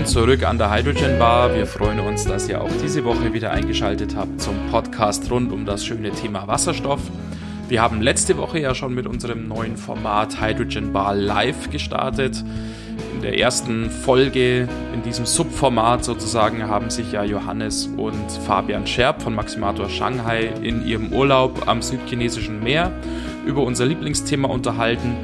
Willkommen zurück an der Hydrogen Bar. Wir freuen uns, dass ihr auch diese Woche wieder eingeschaltet habt zum Podcast rund um das schöne Thema Wasserstoff. Wir haben letzte Woche ja schon mit unserem neuen Format Hydrogen Bar Live gestartet. In der ersten Folge in diesem Subformat sozusagen haben sich ja Johannes und Fabian Scherb von Maximator Shanghai in ihrem Urlaub am südchinesischen Meer über unser Lieblingsthema unterhalten.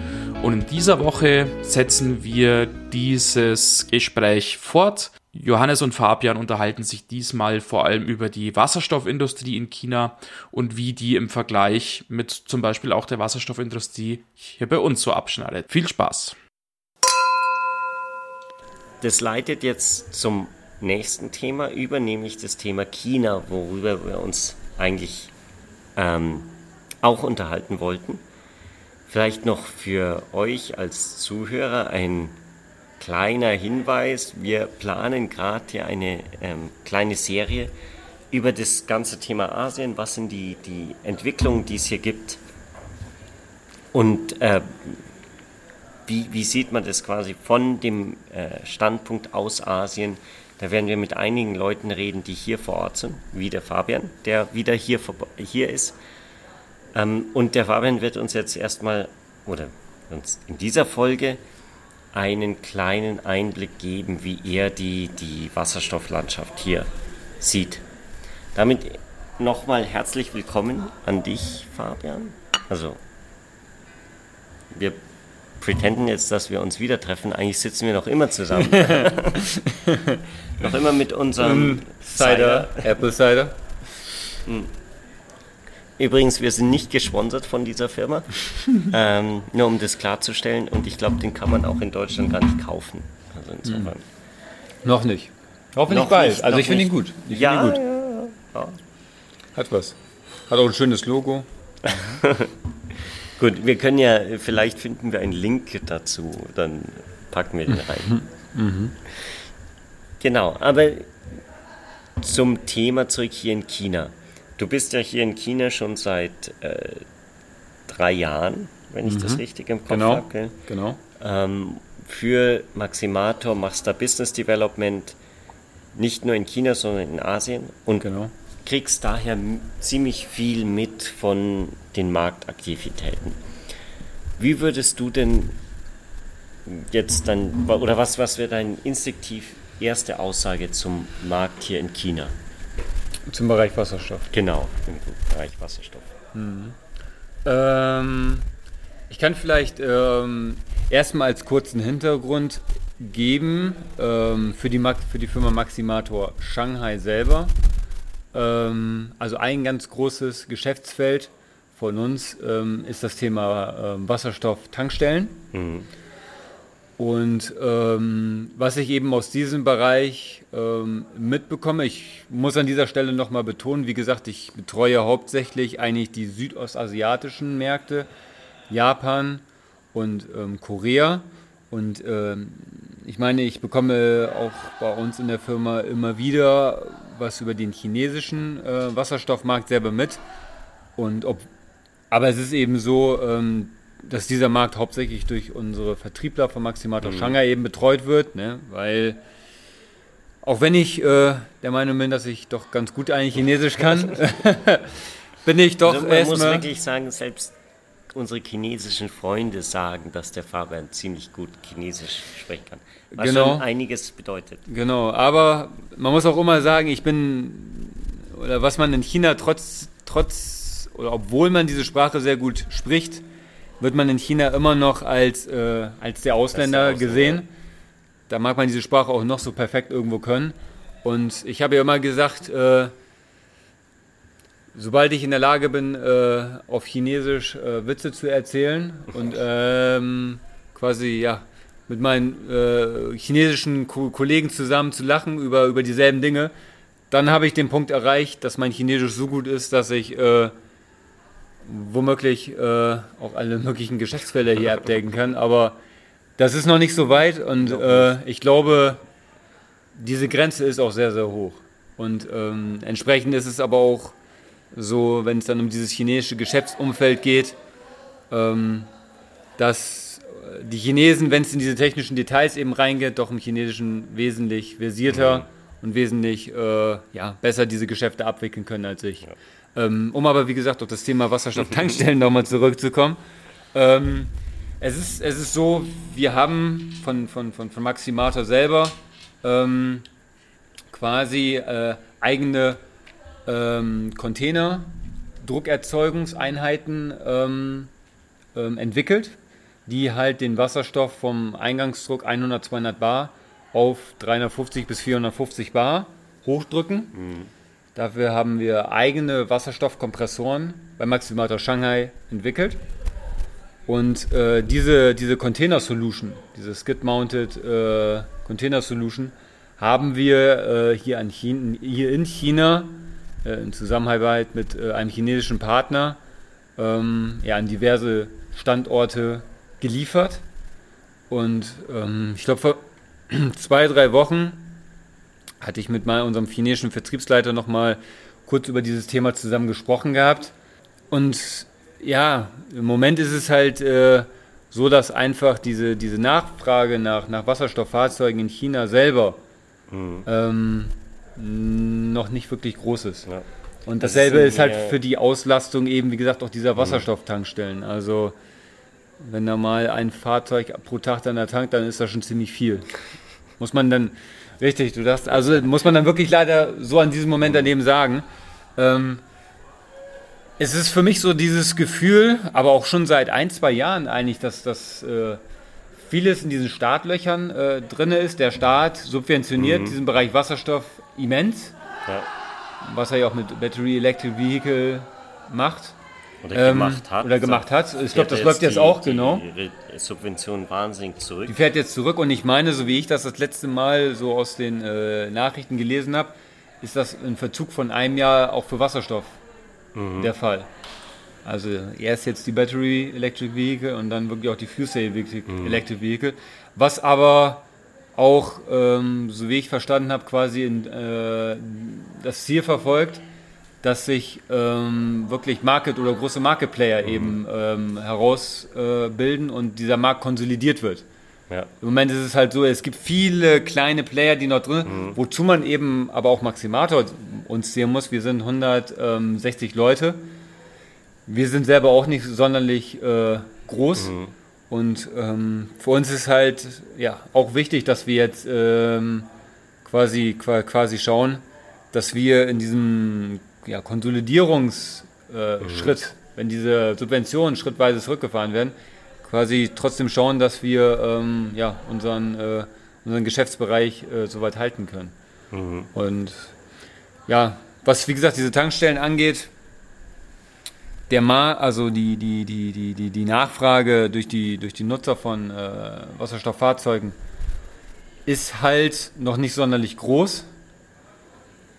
Und in dieser Woche setzen wir dieses Gespräch fort. Johannes und Fabian unterhalten sich diesmal vor allem über die Wasserstoffindustrie in China und wie die im Vergleich mit zum Beispiel auch der Wasserstoffindustrie hier bei uns so abschneidet. Viel Spaß! Das leitet jetzt zum nächsten Thema über, nämlich das Thema China, worüber wir uns eigentlich ähm, auch unterhalten wollten. Vielleicht noch für euch als Zuhörer ein kleiner Hinweis. Wir planen gerade hier eine ähm, kleine Serie über das ganze Thema Asien. Was sind die, die Entwicklungen, die es hier gibt? Und äh, wie, wie, sieht man das quasi von dem äh, Standpunkt aus Asien? Da werden wir mit einigen Leuten reden, die hier vor Ort sind, wie der Fabian, der wieder hier, hier ist. Ähm, und der Fabian wird uns jetzt erstmal, oder uns in dieser Folge, einen kleinen Einblick geben, wie er die, die Wasserstofflandschaft hier sieht. Damit nochmal herzlich willkommen an dich, Fabian. Also, wir pretenden jetzt, dass wir uns wieder treffen. Eigentlich sitzen wir noch immer zusammen. noch immer mit unserem mm, Cider, Cider. Apple Cider. Mm. Übrigens, wir sind nicht gesponsert von dieser Firma, ähm, nur um das klarzustellen. Und ich glaube, den kann man auch in Deutschland gar nicht kaufen. Also insofern. Hm. Noch nicht. Hoffentlich noch bald. Nicht, also ich finde ihn gut. Ich ja, ihn gut. Ja, ja. Hat was. Hat auch ein schönes Logo. gut, wir können ja, vielleicht finden wir einen Link dazu, dann packen wir den rein. Mhm. Genau, aber zum Thema zurück hier in China. Du bist ja hier in China schon seit äh, drei Jahren, wenn ich mhm. das richtig im Kopf genau. habe. Genau. Ähm, für Maximator machst du Business Development nicht nur in China, sondern in Asien und genau. kriegst daher ziemlich viel mit von den Marktaktivitäten. Wie würdest du denn jetzt dann, oder was, was wäre deine instinktiv erste Aussage zum Markt hier in China? Zum Bereich Wasserstoff. Genau, im Bereich Wasserstoff. Mhm. Ähm, ich kann vielleicht ähm, erstmal als kurzen Hintergrund geben ähm, für, die, für die Firma Maximator Shanghai selber. Ähm, also ein ganz großes Geschäftsfeld von uns ähm, ist das Thema ähm, Wasserstoff-Tankstellen. Mhm. Und ähm, was ich eben aus diesem Bereich ähm, mitbekomme, ich muss an dieser Stelle nochmal betonen, wie gesagt, ich betreue hauptsächlich eigentlich die südostasiatischen Märkte, Japan und ähm, Korea. Und ähm, ich meine, ich bekomme auch bei uns in der Firma immer wieder was über den chinesischen äh, Wasserstoffmarkt selber mit. Und ob, aber es ist eben so, ähm, dass dieser Markt hauptsächlich durch unsere Vertriebler von Maximator mhm. Shanghai eben betreut wird, ne? weil auch wenn ich äh, der Meinung bin, dass ich doch ganz gut eigentlich Chinesisch kann, bin ich doch also Man muss wirklich sagen, selbst unsere chinesischen Freunde sagen, dass der Fabian ziemlich gut Chinesisch sprechen kann. Was genau. schon einiges bedeutet. Genau, aber man muss auch immer sagen, ich bin, oder was man in China trotz, trotz, oder obwohl man diese Sprache sehr gut spricht, wird man in China immer noch als, äh, als der Ausländer, der gesehen. Da mag man diese Sprache auch noch so perfekt irgendwo können. Und ich habe ja immer gesagt, äh, sobald ich in der Lage bin, äh, auf Chinesisch äh, Witze zu erzählen und ähm, quasi ja mit meinen äh, chinesischen Ko Kollegen zusammen zu lachen über, über dieselben Dinge, dann habe ich den Punkt erreicht, dass mein Chinesisch so gut ist, dass ich äh, womöglich äh, auch alle möglichen Geschäftsfelder hier abdecken kann. Aber das ist noch nicht so weit und äh, ich glaube, diese Grenze ist auch sehr, sehr hoch. Und ähm, entsprechend ist es aber auch so, wenn es dann um dieses chinesische Geschäftsumfeld geht, ähm, dass die Chinesen, wenn es in diese technischen Details eben reingeht, doch im Chinesischen wesentlich versierter mhm. und wesentlich äh, ja, besser diese Geschäfte abwickeln können als ich. Ja. Ähm, um aber, wie gesagt, auf das Thema Wasserstofftankstellen nochmal zurückzukommen. Ähm, es, ist, es ist so, wir haben von, von, von, von Maximator selber ähm, quasi äh, eigene ähm, Container, Druckerzeugungseinheiten ähm, ähm, entwickelt, die halt den Wasserstoff vom Eingangsdruck 100, 200 Bar auf 350 bis 450 Bar hochdrücken. Mhm. Dafür haben wir eigene Wasserstoffkompressoren bei Maximator Shanghai entwickelt. Und äh, diese, diese Container Solution, diese Skid-Mounted äh, Container Solution, haben wir äh, hier, China, hier, in China äh, in Zusammenarbeit mit äh, einem chinesischen Partner ähm, ja, an diverse Standorte geliefert. Und ähm, ich glaube, vor zwei, drei Wochen hatte ich mit mal unserem chinesischen Vertriebsleiter nochmal kurz über dieses Thema zusammen gesprochen gehabt. Und ja, im Moment ist es halt äh, so, dass einfach diese, diese Nachfrage nach, nach Wasserstofffahrzeugen in China selber mhm. ähm, noch nicht wirklich groß ist. Ja. Und dasselbe das ist, ist halt für die Auslastung eben, wie gesagt, auch dieser mhm. Wasserstofftankstellen. Also wenn da mal ein Fahrzeug pro Tag dann da tankt, dann ist das schon ziemlich viel. Muss man dann, richtig, du darfst, also muss man dann wirklich leider so an diesem Moment daneben sagen. Ähm, es ist für mich so dieses Gefühl, aber auch schon seit ein, zwei Jahren eigentlich, dass das äh, vieles in diesen Startlöchern äh, drin ist. Der Staat subventioniert mhm. diesen Bereich Wasserstoff immens, ja. was er ja auch mit Battery Electric Vehicle macht. Oder ähm, gemacht hat. Oder gemacht hat. Ich glaube, das läuft jetzt die, auch, genau. Die Subvention wahnsinnig zurück. Die fährt jetzt zurück und ich meine, so wie ich das das letzte Mal so aus den äh, Nachrichten gelesen habe, ist das ein Verzug von einem Jahr auch für Wasserstoff mhm. der Fall. Also erst jetzt die Battery Electric Vehicle und dann wirklich auch die Fuel Cell mhm. Electric Vehicle. Was aber auch, ähm, so wie ich verstanden habe, quasi in, äh, das Ziel verfolgt, dass sich ähm, wirklich Market oder große Market Player mhm. eben ähm, herausbilden äh, und dieser Markt konsolidiert wird. Ja. Im Moment ist es halt so, es gibt viele kleine Player, die noch drin, mhm. wozu man eben aber auch Maximator uns sehen muss. Wir sind 160 Leute. Wir sind selber auch nicht sonderlich äh, groß. Mhm. Und ähm, für uns ist halt ja auch wichtig, dass wir jetzt ähm, quasi, quasi schauen, dass wir in diesem ja, Konsolidierungsschritt, mhm. wenn diese Subventionen schrittweise zurückgefahren werden, quasi trotzdem schauen, dass wir ähm, ja, unseren, äh, unseren Geschäftsbereich äh, soweit halten können. Mhm. Und ja, was wie gesagt diese Tankstellen angeht, der Ma, also die, die, die, die, die, die Nachfrage durch die, durch die Nutzer von äh, Wasserstofffahrzeugen ist halt noch nicht sonderlich groß.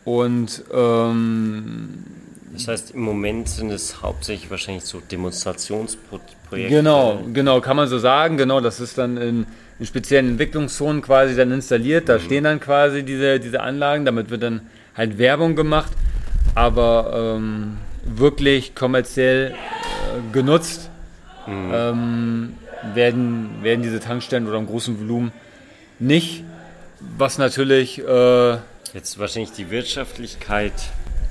Und ähm, das heißt, im Moment sind es hauptsächlich wahrscheinlich so Demonstrationsprojekte. Genau, genau, kann man so sagen. Genau, das ist dann in, in speziellen Entwicklungszonen quasi dann installiert. Da mhm. stehen dann quasi diese, diese Anlagen. Damit wird dann halt Werbung gemacht. Aber ähm, wirklich kommerziell äh, genutzt mhm. ähm, werden, werden diese Tankstellen oder im großen Volumen nicht. Was natürlich. Äh, Jetzt wahrscheinlich die Wirtschaftlichkeit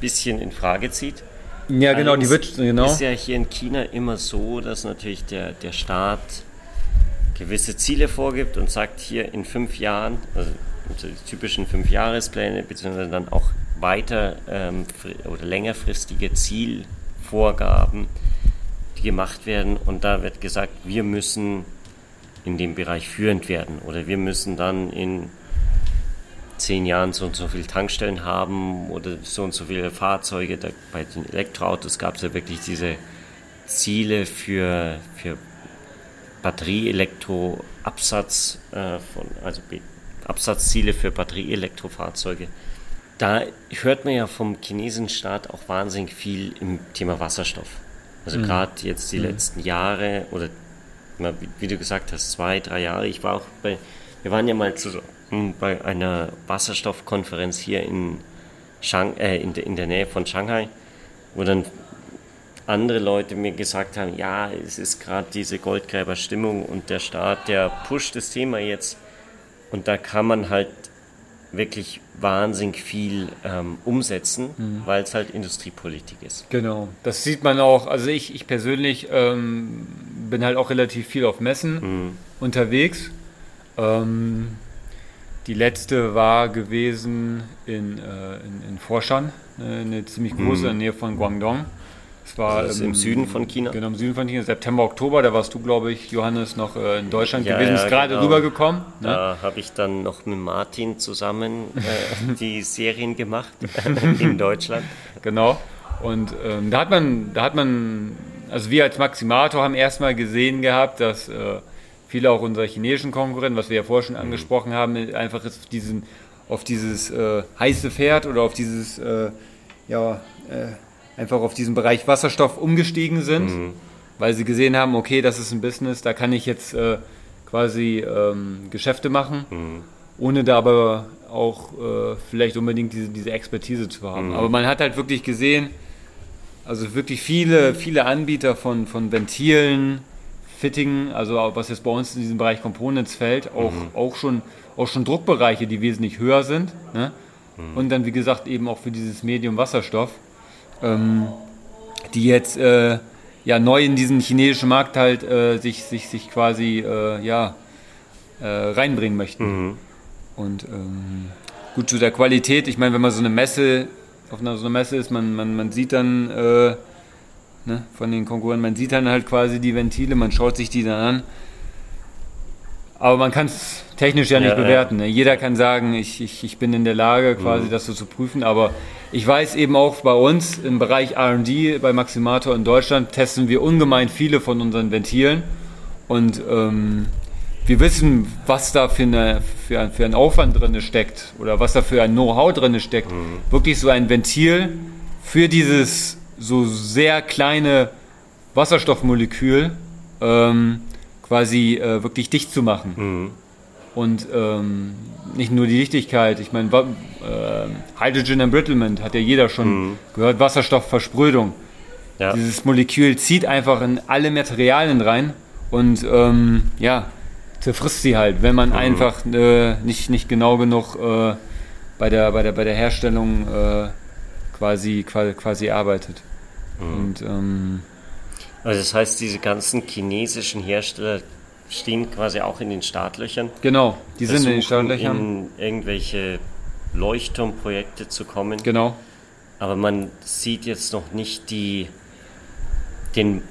bisschen in Frage zieht. Ja, genau, Allerdings die wird, genau. ist ja hier in China immer so, dass natürlich der, der Staat gewisse Ziele vorgibt und sagt hier in fünf Jahren, also die typischen Fünfjahrespläne, beziehungsweise dann auch weiter ähm, oder längerfristige Zielvorgaben, die gemacht werden. Und da wird gesagt, wir müssen in dem Bereich führend werden oder wir müssen dann in zehn Jahren so und so viele Tankstellen haben oder so und so viele Fahrzeuge. Da, bei den Elektroautos gab es ja wirklich diese Ziele für, für Batterieelektroabsatz, äh, von, also Absatzziele für Batterieelektrofahrzeuge. Da hört man ja vom chinesischen Staat auch wahnsinnig viel im Thema Wasserstoff. Also mhm. gerade jetzt die mhm. letzten Jahre oder wie du gesagt hast, zwei, drei Jahre. Ich war auch bei, wir waren ja mal zusammen bei einer Wasserstoffkonferenz hier in, Shang, äh, in, de, in, der Nähe von Shanghai, wo dann andere Leute mir gesagt haben, ja, es ist gerade diese Goldgräberstimmung und der Staat, der pusht das Thema jetzt. Und da kann man halt wirklich wahnsinnig viel ähm, umsetzen, mhm. weil es halt Industriepolitik ist. Genau, das sieht man auch. Also ich, ich persönlich ähm, bin halt auch relativ viel auf Messen mhm. unterwegs. Ähm, die letzte war gewesen in, äh, in, in äh, eine ziemlich große mhm. in der Nähe von Guangdong. Das war das im, im, Süden von China. Genau, im Süden von China. September, Oktober, da warst du, glaube ich, Johannes, noch äh, in Deutschland ja, gewesen, ja, ist gerade genau. rübergekommen. Ne? Da habe ich dann noch mit Martin zusammen äh, die Serien gemacht in Deutschland. Genau. Und ähm, da hat man, da hat man, also wir als Maximator haben erstmal gesehen gehabt, dass äh, viele auch unserer chinesischen Konkurrenten, was wir ja vorher schon mhm. angesprochen haben, einfach auf, diesen, auf dieses äh, heiße Pferd oder auf dieses, äh, ja, äh, einfach auf diesen Bereich Wasserstoff umgestiegen sind, mhm. weil sie gesehen haben, okay, das ist ein Business, da kann ich jetzt äh, quasi ähm, Geschäfte machen, mhm. ohne da aber auch äh, vielleicht unbedingt diese, diese Expertise zu haben. Mhm. Aber man hat halt wirklich gesehen, also wirklich viele, viele Anbieter von, von Ventilen, Fitting, also was jetzt bei uns in diesem Bereich Components fällt, auch, mhm. auch, schon, auch schon Druckbereiche, die wesentlich höher sind. Ne? Mhm. Und dann, wie gesagt, eben auch für dieses Medium Wasserstoff ähm, die jetzt äh, ja neu in diesen chinesischen Markt halt äh, sich, sich, sich quasi äh, ja, äh, reinbringen möchten. Mhm. Und ähm, gut zu der Qualität, ich meine, wenn man so eine Messe, auf einer, so einer Messe ist, man, man, man sieht dann äh, ne, von den Konkurrenten, man sieht dann halt quasi die Ventile, man schaut sich die dann an. Aber man kann es technisch ja nicht ja, bewerten. Ne? Jeder kann sagen, ich, ich, ich bin in der Lage, quasi mhm. das so zu prüfen, aber ich weiß eben auch bei uns im Bereich RD bei Maximator in Deutschland testen wir ungemein viele von unseren Ventilen und ähm, wir wissen, was da für, eine, für, ein, für ein Aufwand drin steckt oder was da für ein Know-how drin steckt. Mhm. Wirklich so ein Ventil für dieses so sehr kleine Wasserstoffmolekül ähm, quasi äh, wirklich dicht zu machen. Mhm. Und ähm, nicht nur die Dichtigkeit, ich meine, äh, Hydrogen Embrittlement hat ja jeder schon mhm. gehört, Wasserstoffversprödung. Ja. Dieses Molekül zieht einfach in alle Materialien rein und ähm, ja, zerfrisst sie halt, wenn man mhm. einfach äh, nicht, nicht genau genug äh, bei, der, bei, der, bei der Herstellung quasi, quasi arbeitet. Mhm. Und, ähm, also das heißt, diese ganzen chinesischen Hersteller stehen quasi auch in den Startlöchern. Genau, die sind in den Startlöchern. In irgendwelche Leuchtturmprojekte zu kommen. Genau. Aber man sieht jetzt noch nicht die, den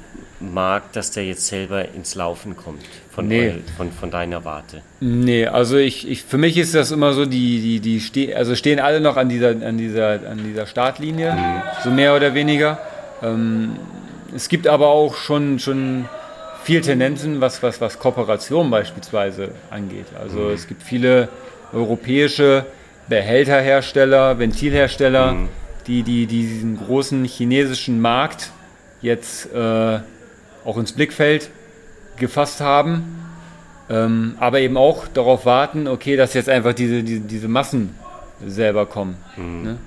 Markt, dass der jetzt selber ins Laufen kommt von, nee. von, von deiner Warte. Nee, also ich, ich, für mich ist das immer so, die, die, die ste also stehen alle noch an dieser, an dieser, an dieser Startlinie, mhm. so mehr oder weniger. Ähm, es gibt aber auch schon, schon viel Tendenzen, was, was, was Kooperation beispielsweise angeht. Also mhm. es gibt viele europäische Behälterhersteller, Ventilhersteller, mhm. die, die, die diesen großen chinesischen Markt jetzt äh, auch ins Blickfeld gefasst haben, ähm, aber eben auch darauf warten, okay, dass jetzt einfach diese, diese, diese Massen selber kommen. Mhm. Ne?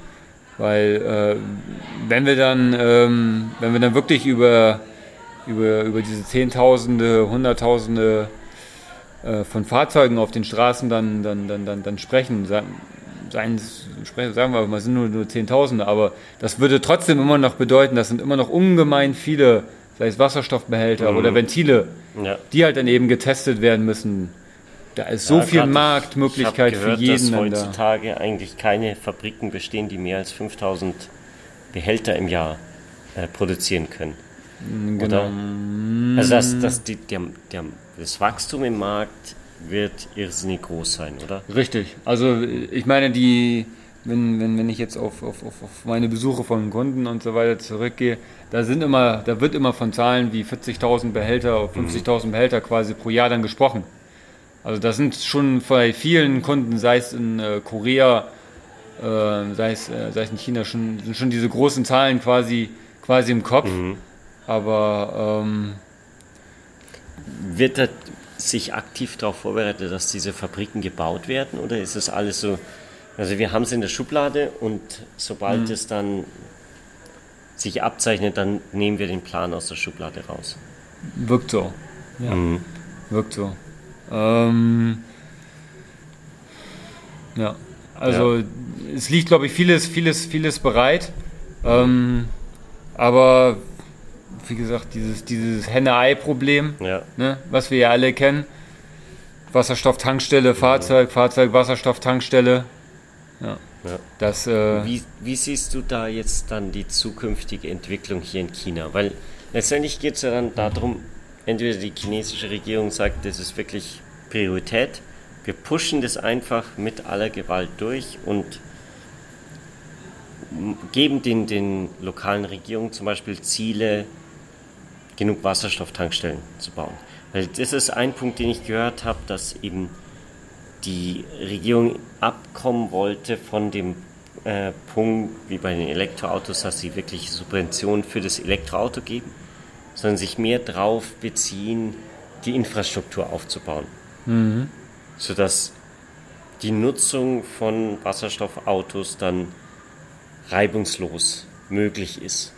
Weil äh, wenn wir dann, ähm, wenn wir dann wirklich über über, über diese Zehntausende, Hunderttausende äh, von Fahrzeugen auf den Straßen dann, dann, dann, dann, dann sprechen. Seien, sagen wir mal, es sind nur, nur Zehntausende, aber das würde trotzdem immer noch bedeuten, das sind immer noch ungemein viele, sei es Wasserstoffbehälter mhm. oder Ventile, ja. die halt dann eben getestet werden müssen. Da ist so ja, viel Marktmöglichkeit ich gehört, für jeden. Dass heutzutage da. eigentlich keine Fabriken bestehen, die mehr als 5000 Behälter im Jahr äh, produzieren können. Genau. Oder? Also das, das, die, der, der, das Wachstum im Markt wird irrsinnig groß sein, oder? Richtig. Also ich meine, die, wenn, wenn, wenn ich jetzt auf, auf, auf meine Besuche von Kunden und so weiter zurückgehe, da sind immer, da wird immer von Zahlen wie 40.000 Behälter, 50.000 mhm. Behälter quasi pro Jahr dann gesprochen. Also das sind schon bei vielen Kunden, sei es in äh, Korea, äh, sei, es, äh, sei es in China, schon, sind schon diese großen Zahlen quasi, quasi im Kopf. Mhm. Aber ähm, wird er sich aktiv darauf vorbereitet, dass diese Fabriken gebaut werden oder ist es alles so? Also wir haben es in der Schublade und sobald mhm. es dann sich abzeichnet, dann nehmen wir den Plan aus der Schublade raus. Wirkt so. Ja. Mhm. Wirkt so. Ähm, ja. Also es liegt, glaube ich, vieles, vieles, vieles bereit. Ähm, aber wie gesagt, dieses, dieses Henne-Ei-Problem, Ja. ne, was wir ja alle kennen. Wasserstofftankstelle, Fahrzeug, Fahrzeug, Wasserstofftankstelle. Ja. Ja. Das, äh, Wie, wie siehst du da jetzt dann die zukünftige Entwicklung hier in China? Weil letztendlich geht es ja dann darum, entweder die chinesische Regierung sagt, das ist wirklich Priorität, wir pushen das einfach mit aller Gewalt durch und geben den, den lokalen Regierungen zum Beispiel Ziele, genug Wasserstofftankstellen zu bauen. Weil das ist ein Punkt, den ich gehört habe, dass eben die Regierung abkommen wollte von dem äh, Punkt, wie bei den Elektroautos, dass sie wirklich Subventionen für das Elektroauto geben, sondern sich mehr darauf beziehen, die Infrastruktur aufzubauen. Sodass die Nutzung von Wasserstoffautos dann reibungslos möglich ist.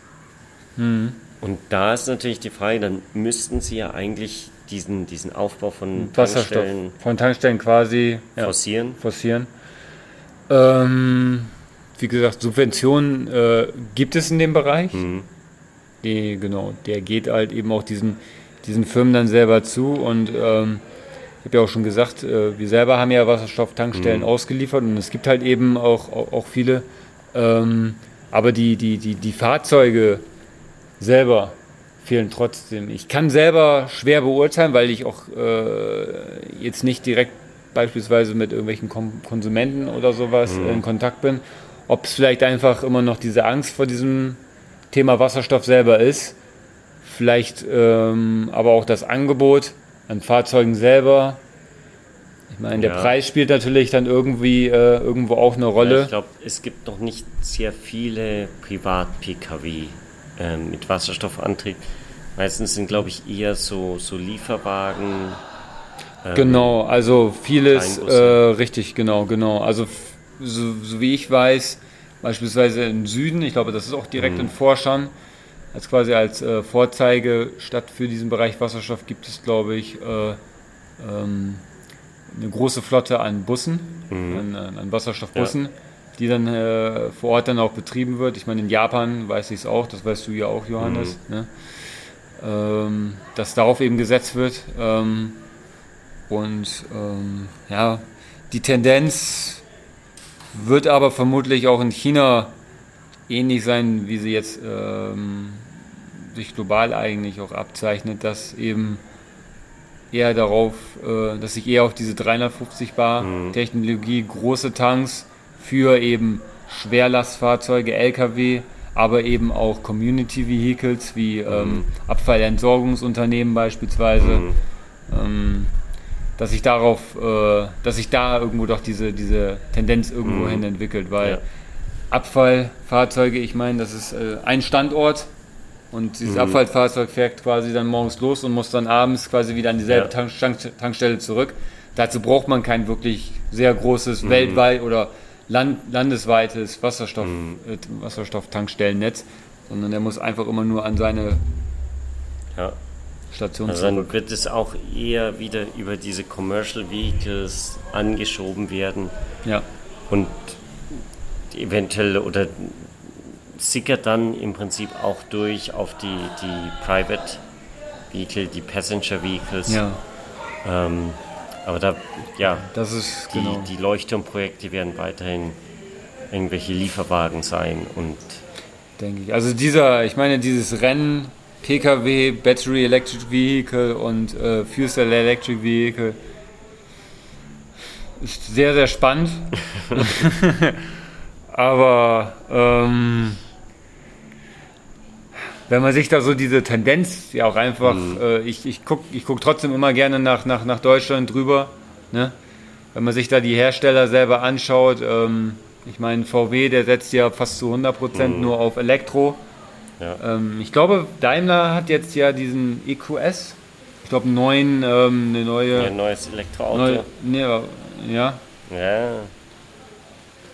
Und da ist natürlich die Frage, dann müssten sie ja eigentlich diesen, diesen Aufbau von Wasserstoff Tankstellen von Tankstellen quasi ja, forcieren. forcieren. Ähm, wie gesagt, Subventionen äh, gibt es in dem Bereich. Mhm. Die, genau, der geht halt eben auch diesen, diesen Firmen dann selber zu. Und ähm, ich habe ja auch schon gesagt, äh, wir selber haben ja Wasserstofftankstellen ausgeliefert und es gibt halt eben auch, auch, auch viele. Ähm, aber die, die, die, die Fahrzeuge selber fehlen trotzdem. Ich kann selber schwer beurteilen, weil ich auch äh, jetzt nicht direkt beispielsweise mit irgendwelchen Kom Konsumenten oder sowas in Kontakt bin, ob es vielleicht einfach immer noch diese Angst vor diesem Thema Wasserstoff selber ist. Vielleicht ähm, aber auch das Angebot an Fahrzeugen selber. Ich meine, der Ja. Preis spielt natürlich dann irgendwie äh, irgendwo auch eine Ja, Rolle. ich glaube, es gibt noch nicht sehr viele Privat-Pkw ähm, mit Wasserstoffantrieb. Meistens sind, glaube ich, eher so, so Lieferwagen. ähm, Genau, also vieles, äh, richtig, genau, genau. Also so, so wie ich weiß, beispielsweise im Süden, ich glaube, das ist auch direkt Mhm. in Forschern, als quasi als äh, Vorzeigestadt für diesen Bereich Wasserstoff gibt es, glaube ich, äh, ähm, eine große Flotte an Bussen, Mhm. an, an, Wasserstoffbussen, die dann äh, vor Ort dann auch betrieben wird. Ich meine, in Japan weiß ich es auch, das weißt du ja auch, Johannes, Mhm. ne? Ähm, dass darauf eben gesetzt wird. Ähm, und ähm, ja, die Tendenz wird aber vermutlich auch in China ähnlich sein, wie sie jetzt ähm, sich global eigentlich auch abzeichnet, dass eben eher darauf, äh, dass sich eher auf diese 350 Bar Technologie, große Tanks für eben Schwerlastfahrzeuge, LKW, aber eben auch Community Vehicles wie ähm, Abfallentsorgungsunternehmen beispielsweise ähm, dass sich darauf, äh, dass sich da irgendwo doch diese, diese Tendenz irgendwo hin entwickelt, weil Ja. Abfallfahrzeuge, ich meine, das ist äh, ein Standort und dieses Abfallfahrzeug fährt quasi dann morgens los und muss dann abends quasi wieder an dieselbe Ja. Tank Tank Tankstelle zurück. Dazu braucht man kein wirklich sehr großes weltweit oder land landesweites Wasserstoff, äh, Wasserstofftankstellennetz, sondern der muss einfach immer nur an seine Ja. Station Also dann wird es auch eher wieder über diese Commercial Vehicles angeschoben werden Ja. und eventuell oder sickert dann im Prinzip auch durch auf die, die Private Vehicle, die Passenger Vehicles. Ja, Ähm, aber da, ja, das ist die, genau. die Leuchtturmprojekte werden weiterhin irgendwelche Lieferwagen sein und denke ich. Also dieser, ich meine, dieses Rennen, PKW, Battery Electric Vehicle und äh, Fuel Cell Electric Vehicle ist sehr, sehr spannend. Aber ähm, wenn man sich da so diese Tendenz ja auch einfach, äh, ich, ich gucke ich guck trotzdem immer gerne nach, nach, nach Deutschland drüber, ne? wenn man sich da die Hersteller selber anschaut, ähm, ich meine, VW, der setzt ja fast zu 100% nur auf Elektro. Ja. Ähm, ich glaube, Daimler hat jetzt ja diesen EQS, ich glaube, einen neuen, ähm, eine neue, ein neues Elektroauto. neue ne, ja, Ja,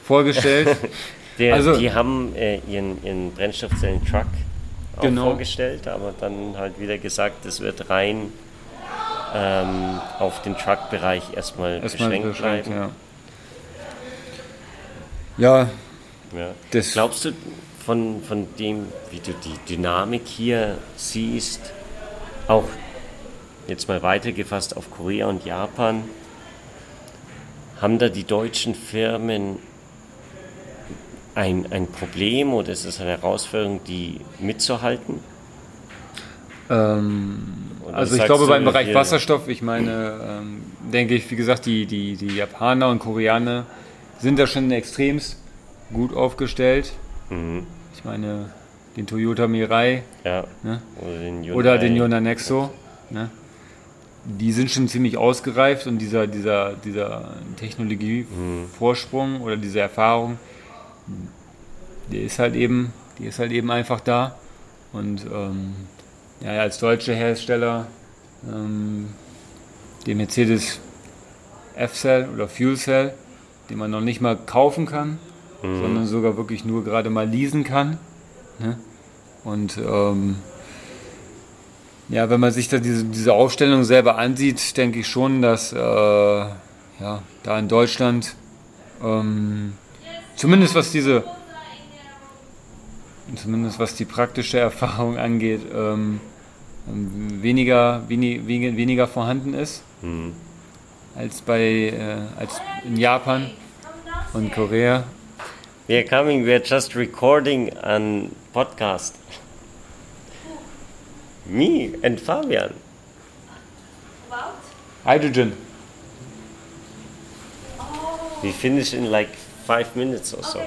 vorgestellt. Der, Also- die haben äh, ihren, ihren Brennstoffzellen-Truck auch Genau. vorgestellt, aber dann halt wieder gesagt, es wird rein ähm, auf den Truck-Bereich erstmal, Erstmal beschränkt, beschränkt, bleiben. ja. Ja, Ja. Das- Glaubst du von, von dem, wie du die Dynamik hier siehst, auch jetzt mal weitergefasst auf Korea und Japan, haben da die deutschen Firmen ein, ein Problem oder ist es eine Herausforderung, die mitzuhalten? Ähm, also ich glaube beim Bereich Wasserstoff, ich meine, ähm, denke ich, wie gesagt, die, die, die Japaner und Koreaner sind da schon extremst gut aufgestellt. Mhm. Ich meine, den Toyota Mirai Ja. Ne? Oder den Hyundai. oder den Yona Nexo, ne? die sind schon ziemlich ausgereift und dieser, dieser, dieser Technologievorsprung oder diese Erfahrung, die ist halt eben, die ist halt eben einfach da. Und ähm, ja, als deutsche Hersteller, ähm, den Mercedes F-Cell oder Fuel Cell, den man noch nicht mal kaufen kann, sondern sogar wirklich nur gerade mal leasen kann. Ne? Und ähm, ja, wenn man sich da diese, diese Aufstellung selber ansieht, denke ich schon, dass äh, ja, da in Deutschland ähm, zumindest was diese zumindest was die praktische Erfahrung angeht, ähm, ähm, weniger, wenig, wenig, weniger vorhanden ist Mhm. als bei äh, als in Japan und Korea. We are coming, we are just recording an podcast. Me and Fabian. Hydrogen. We finish in like five minutes or so.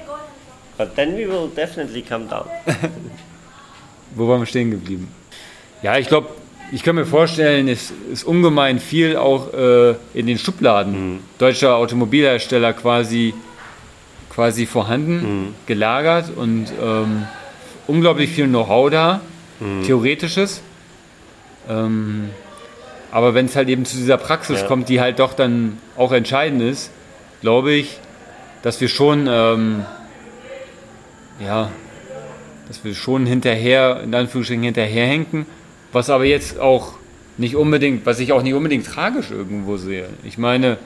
But then we will definitely come down. Wo waren wir stehen geblieben? Ja, ich glaube, ich kann mir vorstellen, es ist ungemein viel auch äh, in den Schubladen deutscher Automobilhersteller quasi, quasi vorhanden, gelagert und ähm, unglaublich viel Know-how da, theoretisches. Ähm, aber wenn es halt eben zu dieser Praxis Ja. kommt, die halt doch dann auch entscheidend ist, glaube ich, dass wir schon, ähm, ja, dass wir schon hinterher, in Anführungsstrichen hinterherhinken, was aber jetzt auch nicht unbedingt, was ich auch nicht unbedingt tragisch irgendwo sehe. Ich meine,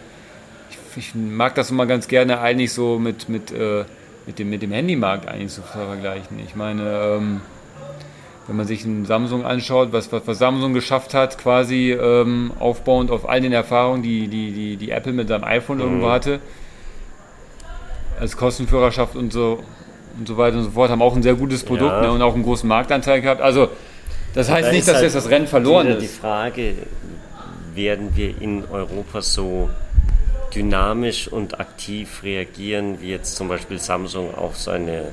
ich, ich mag das immer ganz gerne eigentlich so mit, mit, äh, mit, dem, mit dem Handymarkt eigentlich so vergleichen. Ich meine, ähm, wenn man sich einen Samsung anschaut, was, was, was Samsung geschafft hat, quasi ähm, aufbauend auf all den Erfahrungen, die, die, die, die Apple mit seinem iPhone irgendwo hatte, als Kostenführerschaft und so und so weiter und so fort, haben auch ein sehr gutes Produkt Ja. ne, und auch einen großen Marktanteil gehabt. Also das heißt Da nicht, ist dass halt jetzt das Rennen verloren wieder die ist. Frage, werden wir in Europa so dynamisch und aktiv reagieren, wie jetzt zum Beispiel Samsung auf seine,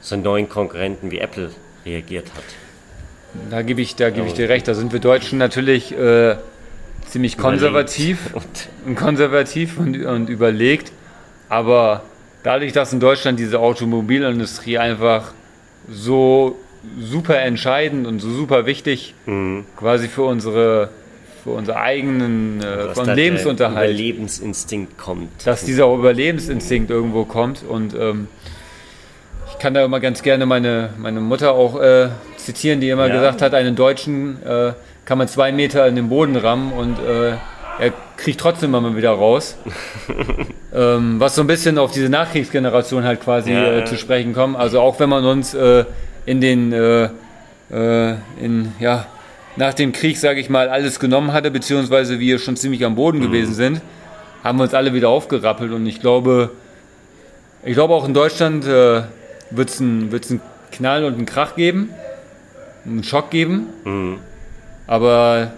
seinen neuen Konkurrenten wie Apple reagiert hat? Da gebe ich, da gebe ich dir recht. Da sind wir Deutschen natürlich äh, ziemlich konservativ Und und konservativ und, und überlegt. Aber dadurch, dass in Deutschland diese Automobilindustrie einfach so super entscheidend und so super wichtig quasi für unsere für unsere eigenen äh, für unseren der Lebensunterhalt, Überlebensinstinkt kommt. dass dieser Überlebensinstinkt irgendwo kommt und ähm, ich kann da immer ganz gerne meine, meine Mutter auch äh, zitieren, die immer Ja. gesagt hat, einen Deutschen äh, kann man zwei Meter in den Boden rammen und äh, er kriegt trotzdem immer mal wieder raus. ähm, was so ein bisschen auf diese Nachkriegsgeneration halt quasi Ja, äh, zu sprechen kommt. Also auch wenn man uns äh, in den äh, äh, in ja nach dem Krieg, sage ich mal, alles genommen hatte, beziehungsweise wir schon ziemlich am Boden Mhm. gewesen sind, haben wir uns alle wieder aufgerappelt und ich glaube, ich glaube auch in Deutschland wird es einen wird's einen Knall und einen Krach geben, einen Schock geben, Mhm. aber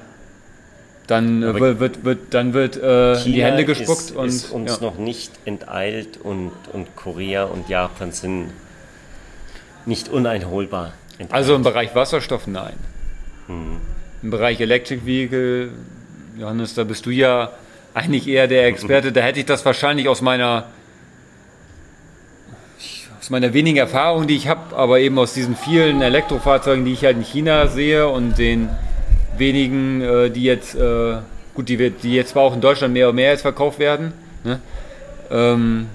dann äh, wird, wird, wird dann wird äh, in die Hände gespuckt ist, und ist uns ja. noch nicht enteilt und, und Korea und Japan sind nicht uneinholbar. Enteilt. Also im Bereich Wasserstoff nein. Im Bereich Electric Vehicle, Johannes, da bist du ja eigentlich eher der Experte. Da hätte ich das wahrscheinlich aus meiner aus meiner wenigen Erfahrung, die ich habe, aber eben aus diesen vielen Elektrofahrzeugen, die ich halt in China sehe und den wenigen, äh, die jetzt äh, gut, die, die jetzt zwar auch in Deutschland mehr und mehr jetzt verkauft werden, ne? ähm,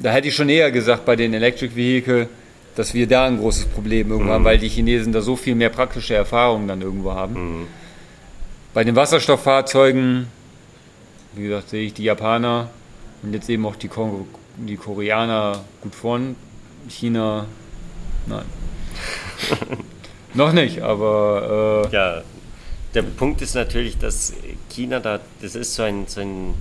da hätte ich schon eher gesagt, bei den Electric Vehicle, dass wir da ein großes Problem irgendwo haben, weil die Chinesen da so viel mehr praktische Erfahrungen dann irgendwo haben. Bei den Wasserstofffahrzeugen, wie gesagt, sehe ich die Japaner und jetzt eben auch die, Ko die Koreaner gut vorn. China, nein. Noch nicht, aber äh, Ja, der Punkt ist natürlich, dass China da, das ist so ein, so ein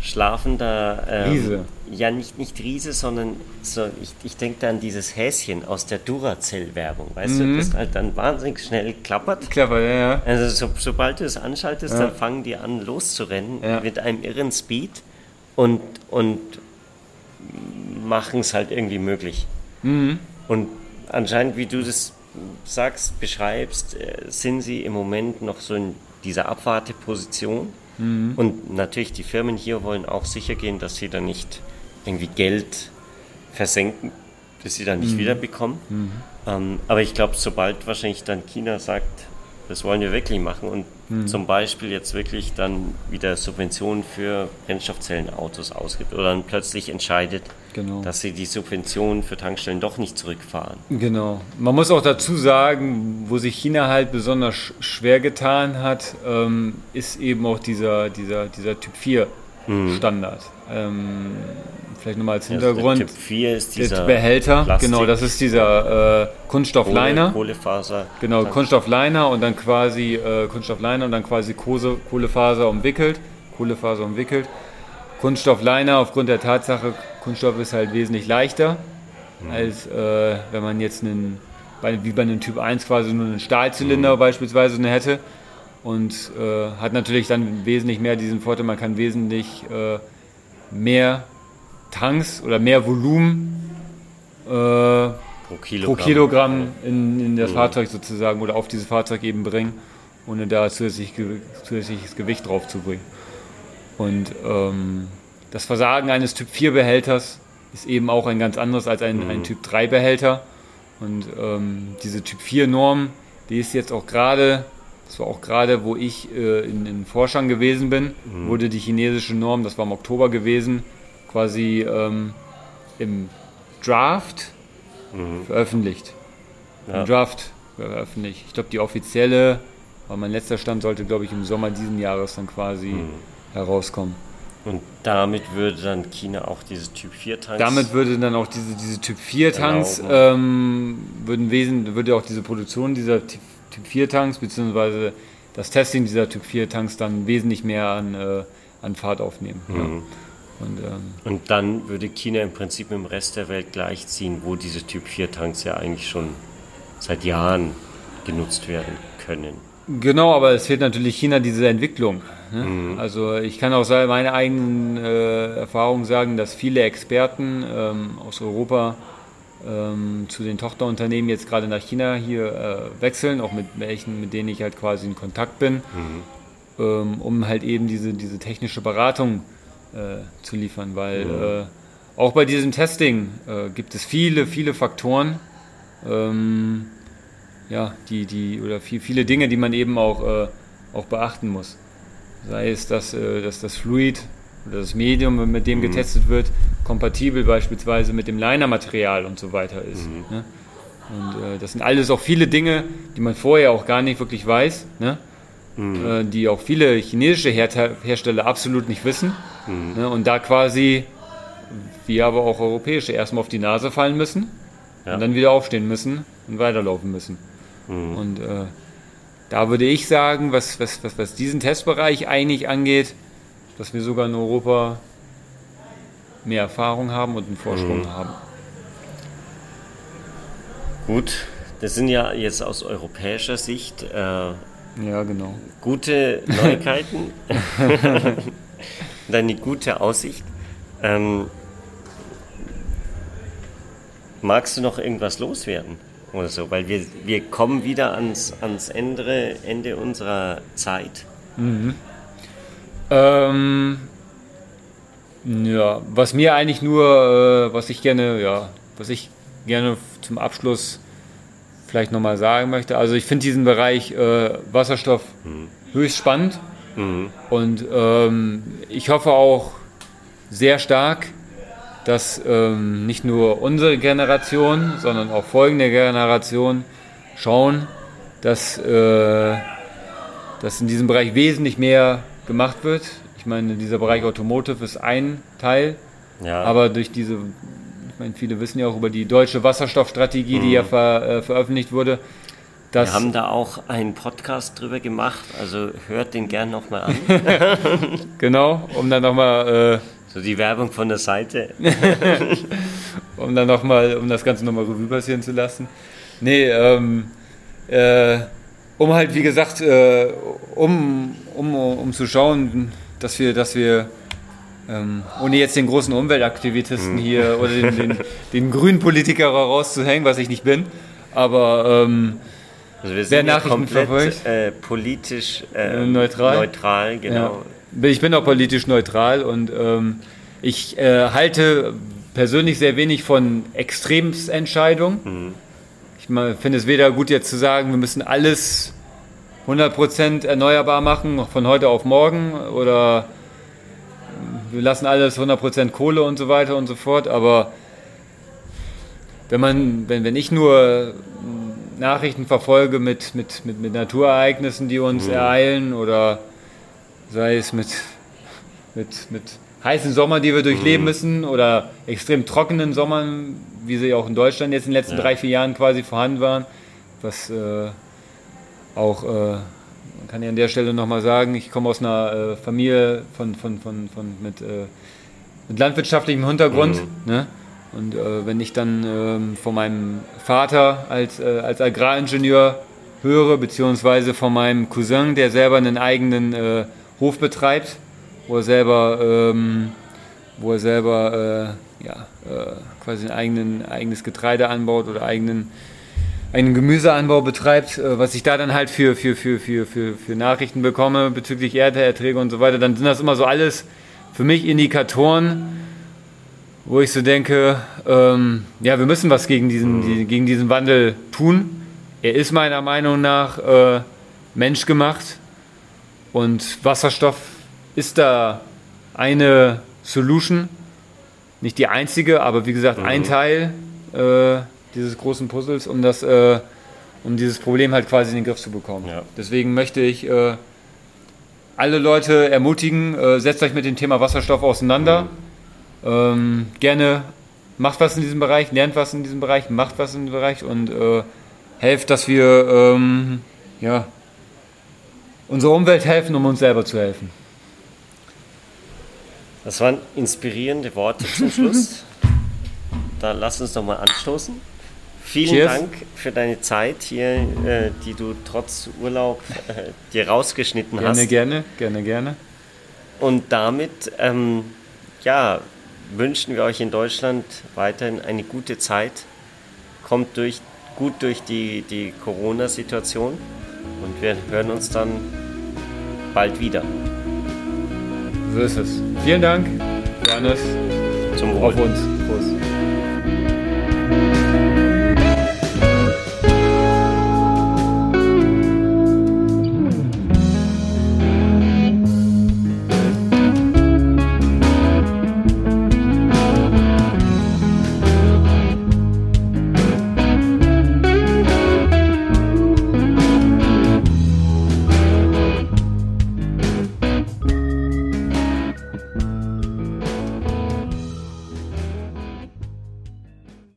schlafender ähm, Riese. Ja, nicht, nicht Riese, sondern so, ich, ich denke da an dieses Häschen aus der Duracell-Werbung, weißt Mhm. du, das halt dann wahnsinnig schnell klappert. clever, ja, ja. Also so, sobald du es anschaltest, Ja. dann fangen die an loszurennen Ja. mit einem irren Speed und, und machen es halt irgendwie möglich. Mhm. Und anscheinend, wie du das sagst, beschreibst, äh, sind sie im Moment noch so in dieser Abwarteposition. Mhm. Und natürlich, die Firmen hier wollen auch sicher gehen, dass sie dann nicht irgendwie Geld versenken, das sie dann nicht Mhm. wiederbekommen. Ähm, aber ich glaube, sobald wahrscheinlich dann China sagt, das wollen wir wirklich machen und Mhm. zum Beispiel jetzt wirklich dann wieder Subventionen für Brennstoffzellenautos ausgibt oder dann plötzlich entscheidet, Genau. dass sie die Subventionen für Tankstellen doch nicht zurückfahren. Genau. Man muss auch dazu sagen, wo sich China halt besonders sch- schwer getan hat, ähm, ist eben auch dieser, dieser, dieser Typ 4 Standard. Ähm, vielleicht nochmal als Hintergrund. Also Typ 4 ist dieser Behälter, Plastik- genau, das ist dieser äh, Kunststoffliner. Kohle, Kohlefaser. Genau, Kunststoffliner und dann quasi äh, Kunststoffliner und dann quasi Kose, Kohlefaser umwickelt. Kohlefaser umwickelt. Kunststoffliner aufgrund der Tatsache, Kunststoff ist halt wesentlich leichter, als äh, wenn man jetzt einen, wie bei einem Typ 1 quasi nur einen Stahlzylinder beispielsweise ne hätte. Und äh, hat natürlich dann wesentlich mehr diesen Vorteil, man kann wesentlich äh, mehr Tanks oder mehr Volumen äh, pro pro Kilogramm. Kilogramm in, in das Fahrzeug sozusagen oder auf dieses Fahrzeug eben bringen, ohne da zusätzlich, zusätzliches Gewicht drauf zu bringen. Und ähm, das Versagen eines Typ 4 Behälters ist eben auch ein ganz anderes als ein, ein Typ 3 Behälter. Und ähm, diese Typ 4 Norm, die ist jetzt auch gerade, das war auch gerade, wo ich äh, in, in Forschern gewesen bin, wurde die chinesische Norm, das war im Oktober gewesen, quasi ähm, im Draft veröffentlicht. Ja. Im Draft veröffentlicht. Ich glaube, die offizielle, aber mein letzter Stand sollte, glaube ich, im Sommer diesen Jahres dann quasi herauskommen. Und damit würde dann China auch diese Typ 4 Tanks. Damit würde dann auch diese, diese Typ 4 Tanks, ähm, würden wesen, würde auch diese Produktion dieser Typ Typ 4 Tanks, beziehungsweise das Testing dieser Typ 4 Tanks dann wesentlich mehr an, äh, an Fahrt aufnehmen. Ja. Und ähm, Und dann würde China im Prinzip mit dem Rest der Welt gleichziehen, wo diese Typ 4 Tanks ja eigentlich schon seit Jahren genutzt werden können. Genau, aber es fehlt natürlich China diese Entwicklung. Ne? Also ich kann auch meine eigenen äh, Erfahrungen sagen, dass viele Experten ähm, aus Europa ähm, zu den Tochterunternehmen jetzt gerade nach China hier äh, wechseln, auch mit welchen, mit denen ich halt quasi in Kontakt bin, ähm, um halt eben diese, diese technische Beratung äh, zu liefern, weil äh, auch bei diesem Testing äh, gibt es viele, viele Faktoren, ähm, ja, die, die, oder viel, viele Dinge, die man eben auch, äh, auch beachten muss. Sei es, dass, äh, dass das Fluid oder das Medium, mit dem getestet wird, kompatibel beispielsweise mit dem Liner-Material und so weiter ist. Ne? Und äh, das sind alles auch viele Dinge, die man vorher auch gar nicht wirklich weiß, ne? äh, die auch viele chinesische Her Hersteller absolut nicht wissen. Ne? Und da quasi wir aber auch europäische erstmal auf die Nase fallen müssen Ja. und dann wieder aufstehen müssen und weiterlaufen müssen. Und äh, da würde ich sagen, was, was, was, was diesen Testbereich eigentlich angeht, dass wir sogar in Europa mehr Erfahrung haben und einen Vorsprung haben. Gut, das sind ja jetzt aus europäischer Sicht äh, Ja, genau. gute Neuigkeiten. Und eine gute Aussicht. Ähm, magst du noch irgendwas loswerden? Oder so? Weil wir, wir kommen wieder ans, ans Ende, Ende unserer Zeit. Ähm, ja, was mir eigentlich nur, äh, was ich gerne, ja, was ich gerne zum Abschluss vielleicht nochmal sagen möchte. Also ich finde diesen Bereich äh, Wasserstoff höchst spannend. Und ähm, ich hoffe auch sehr stark, dass ähm, nicht nur unsere Generation, sondern auch folgende Generationen schauen, dass, äh, dass in diesem Bereich wesentlich mehr gemacht wird. Ich meine, dieser Bereich Automotive ist ein Teil, Ja. aber durch diese, ich meine, viele wissen ja auch über die deutsche Wasserstoffstrategie, die ja ver, äh, veröffentlicht wurde, Wir haben da auch einen Podcast drüber gemacht, also hört den gern nochmal an. genau, um dann nochmal, So die Werbung von der Seite. äh, um dann noch mal, um das Ganze nochmal Revue passieren zu lassen. Nee, ähm, äh, um halt, wie gesagt, äh, um, um, um zu schauen, dass wir, dass wir ähm, ohne jetzt den großen Umweltaktivisten hier oder den, den, den grünen Politiker rauszuhängen, was ich nicht bin, aber ähm, Also wir sind Nachrichten komplett verfolgt? äh, politisch äh, neutral? neutral, genau. Ja. Ich bin auch politisch neutral und ähm, ich äh, halte persönlich sehr wenig von Extremsentscheidungen. Ich finde es weder gut jetzt zu sagen, wir müssen alles 100% erneuerbar machen, von heute auf morgen oder wir lassen alles 100% Kohle und so weiter und so fort, aber wenn man, wenn, wenn ich nur Nachrichten verfolge mit, mit, mit, mit Naturereignissen, die uns ereilen oder sei es mit, mit, mit heißen Sommern, die wir durchleben müssen oder extrem trockenen Sommern, wie sie auch in Deutschland jetzt in den letzten drei, vier Jahren quasi vorhanden waren, was äh, auch, äh, man kann ja an der Stelle nochmal sagen, ich komme aus einer äh, Familie von, von, von, von mit, äh, mit landwirtschaftlichem Hintergrund. Ne? Und äh, wenn ich dann ähm, von meinem Vater als, äh, als Agraringenieur höre, beziehungsweise von meinem Cousin, der selber einen eigenen Hof betreibt, wo er selber, ähm, wo er selber äh, ja, äh, quasi ein eigenen, eigenes Getreide anbaut oder eigenen, einen Gemüseanbau betreibt, äh, was ich da dann halt für, für, für, für, für, für Nachrichten bekomme bezüglich Ernteerträge und so weiter, dann sind das immer so alles für mich Indikatoren, wo ich so denke, ähm, ja, wir müssen was gegen diesen, die, gegen diesen Wandel tun. Er ist meiner Meinung nach äh, menschgemacht und Wasserstoff ist da eine Solution, nicht die einzige, aber wie gesagt ein Teil äh, dieses großen Puzzles, um das, äh, um dieses Problem halt quasi in den Griff zu bekommen. Ja. Deswegen möchte ich äh, alle Leute ermutigen, äh, setzt euch mit dem Thema Wasserstoff auseinander. Ähm, gerne macht was in diesem Bereich, lernt was in diesem Bereich, macht was in diesem Bereich und äh, helft, dass wir ähm, ja, unserer Umwelt helfen, um uns selber zu helfen. Das waren inspirierende Worte zum Schluss. Da lass uns doch mal anstoßen. Vielen Cheers. Dank für deine Zeit hier, äh, die du trotz Urlaub äh, dir rausgeschnitten Gerne, hast. gerne, gerne, gerne. Und damit ähm, ja, wünschen wir euch in Deutschland weiterhin eine gute Zeit. Kommt durch, gut durch die, die Corona-Situation und wir hören uns dann bald wieder. So ist es. Vielen Dank, Johannes, Zum Wohl. auf uns. Prost.